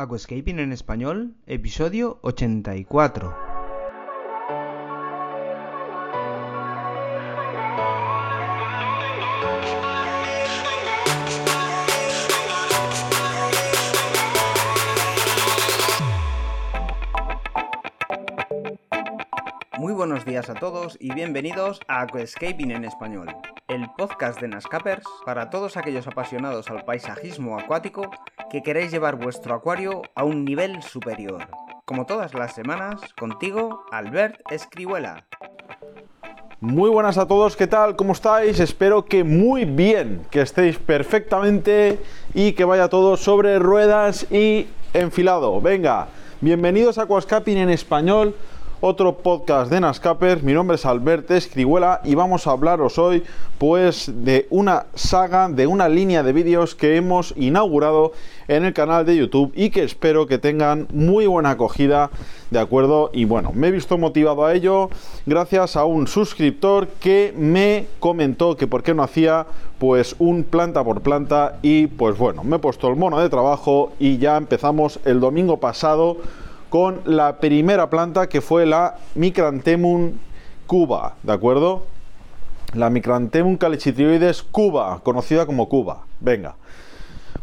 Aquascaping en español, episodio 84. Muy buenos días a todos y bienvenidos a Aquascaping en español, el podcast de Nascapers para todos aquellos apasionados al paisajismo acuático que queréis llevar vuestro acuario a un nivel superior. Como todas las semanas, contigo, Albert Escribuela. Muy buenas a todos, ¿qué tal? ¿Cómo estáis? Espero que muy bien, que estéis perfectamente y que vaya todo sobre ruedas y enfilado. Venga, bienvenidos a Aquascaping en español otro podcast de Nascaper. Mi nombre es Albert Escribuela y vamos a hablaros hoy pues de una saga, de una línea de vídeos que hemos inaugurado en el canal de YouTube y que espero que tengan muy buena acogida, ¿de acuerdo? Y bueno, me he visto motivado a ello gracias a un suscriptor que me comentó que por qué no hacía pues un planta por planta y pues bueno, me he puesto el mono de trabajo y ya empezamos el domingo pasado con la primera planta que fue la Micrantemum cuba, ¿de acuerdo? La Micrantemum calicitrioides cuba, conocida como cuba. Venga.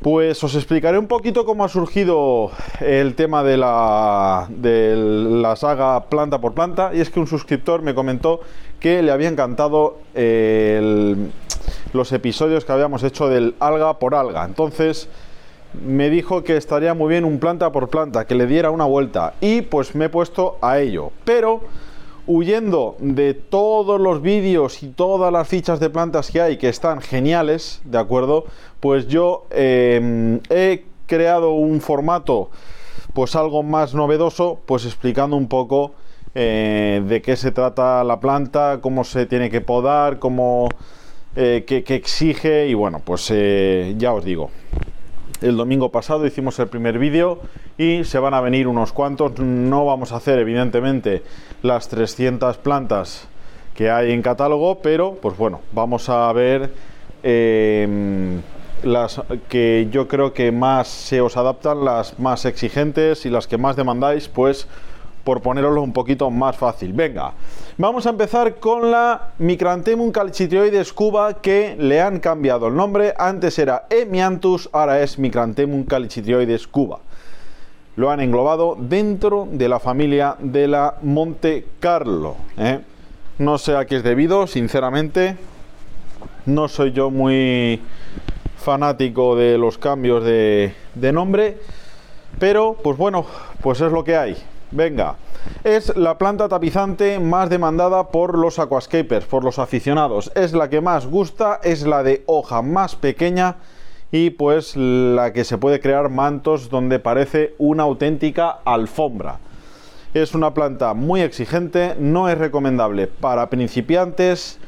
Pues os explicaré un poquito cómo ha surgido el tema de la, de la saga planta por planta. Y es que un suscriptor me comentó que le había encantado los episodios que habíamos hecho del alga por alga. Entonces, me dijo que estaría muy bien un planta por planta, que le diera una vuelta y pues me he puesto a ello. Pero huyendo de todos los vídeos y todas las fichas de plantas que hay que están geniales, ¿de acuerdo? Pues yo em, he creado un formato pues algo más novedoso, pues explicando un poco eh, de qué se trata la planta, cómo se tiene que podar, cómo... Eh, qué, exige y bueno, pues eh, ya os digo, el domingo pasado hicimos el primer vídeo y se van a venir unos cuantos. No vamos a hacer evidentemente las 300 plantas que hay en catálogo, pero pues bueno, vamos a ver em, las que yo creo que más se os adaptan, las más exigentes y las que más demandáis, pues por poneroslo un poquito más fácil. Venga, vamos a empezar con la Micrantemum calcitrioides cuba que le han cambiado el nombre. Antes era Emianthus, ahora es Micrantemum calcitrioides cuba. Lo han englobado dentro de la familia de la Monte Carlo. ¿eh? No sé a qué es debido, sinceramente. No soy yo muy fanático de los cambios de, de nombre. Pero, pues bueno, pues es lo que hay. Venga, es la planta tapizante más demandada por los aquascapers, por los aficionados. Es la que más gusta, es la de hoja más pequeña y pues la que se puede crear mantos donde parece una auténtica alfombra. Es una planta muy exigente, no es recomendable para principiantes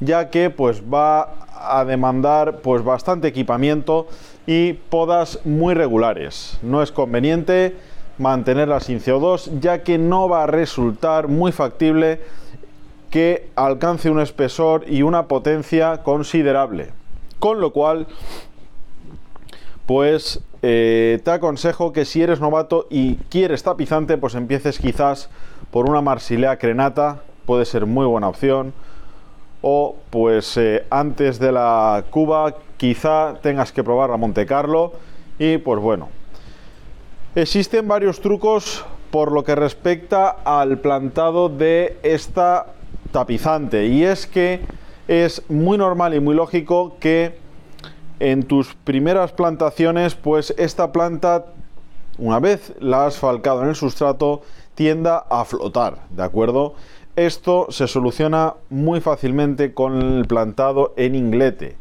ya que pues va a demandar pues bastante equipamiento y podas muy regulares. No es conveniente mantenerla sin CO2, ya que no va a resultar muy factible que alcance un espesor y una potencia considerable. Con lo cual, pues eh, te aconsejo que si eres novato y quieres tapizante, pues empieces quizás por una Marsilea Crenata, puede ser muy buena opción. O pues eh, antes de la Cuba quizá tengas que probar la Monte Carlo y pues bueno, Existen varios trucos por lo que respecta al plantado de esta tapizante y es que es muy normal y muy lógico que en tus primeras plantaciones pues esta planta una vez la has falcado en el sustrato tienda a flotar, ¿de acuerdo? Esto se soluciona muy fácilmente con el plantado en inglete.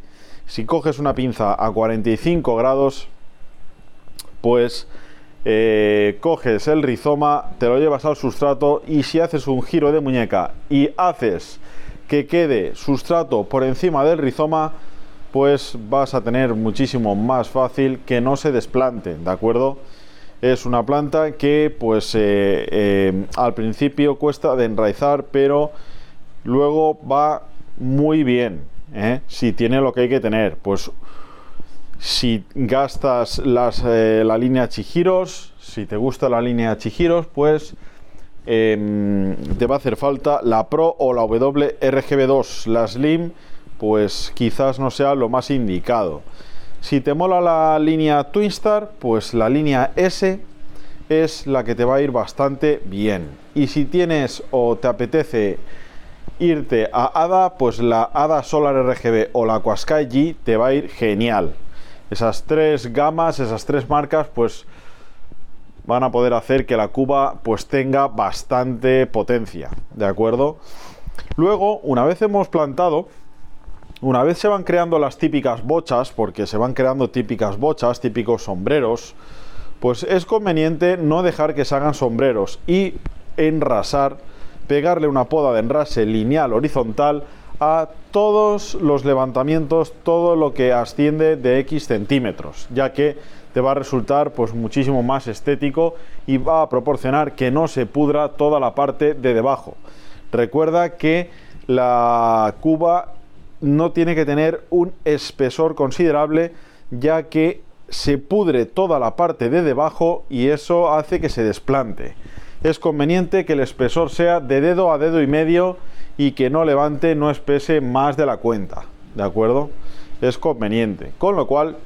Si coges una pinza a 45 grados, pues eh, coges el rizoma, te lo llevas al sustrato y si haces un giro de muñeca y haces que quede sustrato por encima del rizoma, pues vas a tener muchísimo más fácil que no se desplante, ¿de acuerdo? Es una planta que pues eh, eh, al principio cuesta de enraizar, pero luego va muy bien, si tiene lo que hay que tener. Pues Si gastas las, eh, la línea Chihiros, si te gusta la línea Chihiros, pues em, te va a hacer falta la Pro o la WRGB2. La Slim, pues quizás no sea lo más indicado. Si te mola la línea Twinstar, pues la línea S es la que te va a ir bastante bien. Y si tienes o te apetece irte a ADA, pues la ADA Solar RGB o la Aquasky G te va a ir genial. Esas tres gamas, esas tres marcas, pues van a poder hacer que la cuba pues tenga bastante potencia, ¿de acuerdo? Luego, una vez hemos plantado, una vez se van creando las típicas bochas, porque se van creando típicas bochas, típicos sombreros, pues es conveniente no dejar que se hagan sombreros y enrasar, pegarle una poda de enrase lineal horizontal a todos los levantamientos, todo lo que asciende de X centímetros, ya que te va a resultar pues muchísimo más estético y va a proporcionar que no se pudra toda la parte de debajo. Recuerda que la cuba no tiene que tener un espesor considerable ya que se pudre toda la parte de debajo y eso hace que se desplante. Es conveniente que el espesor sea de dedo a dedo y medio y que no levante, no espese más de la cuenta. ¿De acuerdo? Es conveniente. Con lo cual...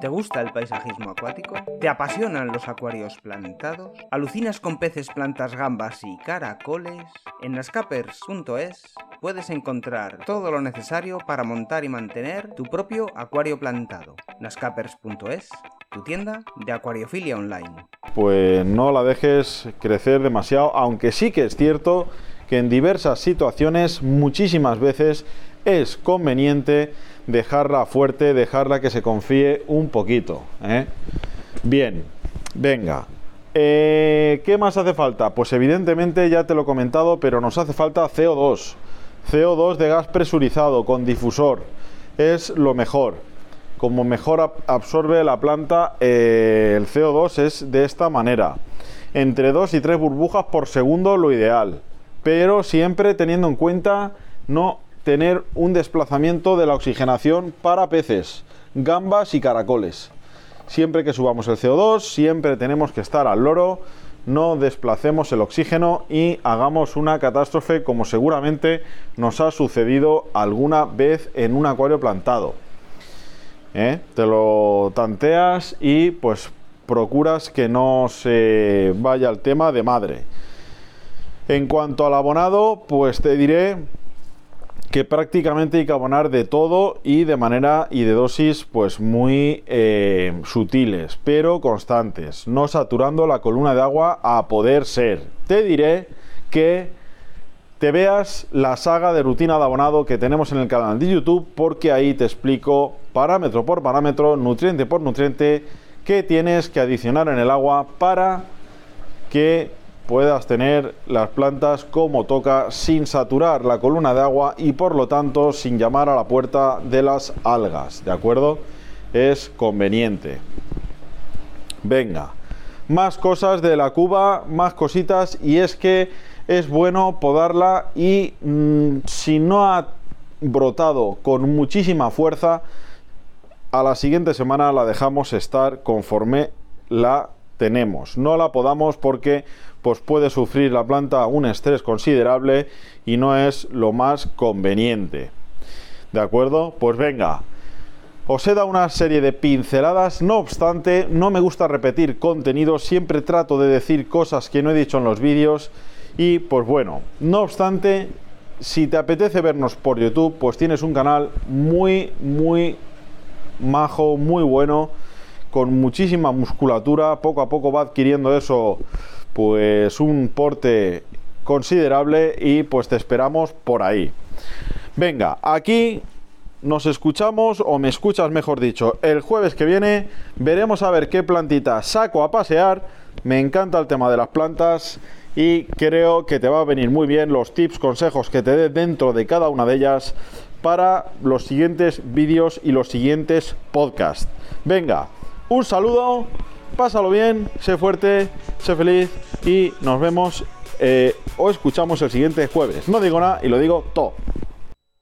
¿Te gusta el paisajismo acuático? ¿Te apasionan los acuarios plantados? ¿Alucinas con peces, plantas, gambas y caracoles? En nascapers.es puedes encontrar todo lo necesario para montar y mantener tu propio acuario plantado. nascapers.es, tu tienda de acuariofilia online. Pues no la dejes crecer demasiado, aunque sí que es cierto que en diversas situaciones muchísimas veces es conveniente dejarla fuerte, dejarla que se confíe un poquito. ¿eh? Bien, venga. Eh, ¿Qué más hace falta? Pues evidentemente ya te lo he comentado, pero nos hace falta CO2. CO2 de gas presurizado con difusor. Es lo mejor. Como mejor absorbe la planta eh, el CO2 es de esta manera. Entre 2 y 3 burbujas por segundo lo ideal. Pero siempre teniendo en cuenta no tener un desplazamiento de la oxigenación para peces, gambas y caracoles. Siempre que subamos el CO2, siempre tenemos que estar al loro, no desplacemos el oxígeno y hagamos una catástrofe como seguramente nos ha sucedido alguna vez en un acuario plantado. ¿Eh? Te lo tanteas y pues procuras que no se vaya el tema de madre. En cuanto al abonado, pues te diré que prácticamente hay que abonar de todo y de manera y de dosis pues muy eh, sutiles, pero constantes, no saturando la columna de agua a poder ser. Te diré que te veas la saga de rutina de abonado que tenemos en el canal de YouTube porque ahí te explico parámetro por parámetro, nutriente por nutriente, qué tienes que adicionar en el agua para que puedas tener las plantas como toca sin saturar la columna de agua y por lo tanto sin llamar a la puerta de las algas, ¿de acuerdo? Es conveniente. Venga, más cosas de la cuba, más cositas y es que es bueno podarla y mm, si no ha brotado con muchísima fuerza, a la siguiente semana la dejamos estar conforme la tenemos. No la podamos porque pues puede sufrir la planta un estrés considerable y no es lo más conveniente. ¿De acuerdo? Pues venga. Os he dado una serie de pinceladas, no obstante, no me gusta repetir contenido, siempre trato de decir cosas que no he dicho en los vídeos y pues bueno, no obstante, si te apetece vernos por YouTube, pues tienes un canal muy, muy majo, muy bueno, con muchísima musculatura, poco a poco va adquiriendo eso pues un porte considerable y pues te esperamos por ahí. Venga, aquí nos escuchamos o me escuchas mejor dicho el jueves que viene. Veremos a ver qué plantita saco a pasear. Me encanta el tema de las plantas y creo que te va a venir muy bien los tips consejos que te dé dentro de cada una de ellas para los siguientes vídeos y los siguientes podcasts venga un saludo pásalo bien, sé fuerte, sé feliz y nos vemos eh, o escuchamos el siguiente jueves. No digo nada y lo digo todo.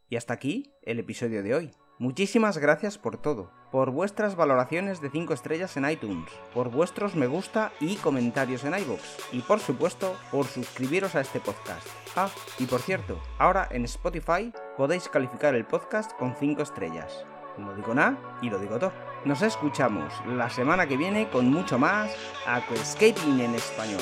Y hasta aquí el episodio de hoy. Muchísimas gracias por todo, por vuestras valoraciones de 5 estrellas en iTunes, por vuestros me gusta y comentarios en iVoox, y por supuesto por suscribiros a este podcast. Ah, y por cierto, ahora en Spotify podéis calificar el podcast con 5 estrellas. No digo nada y lo digo todo. Nos escuchamos la semana que viene con mucho más Aquascaping en español.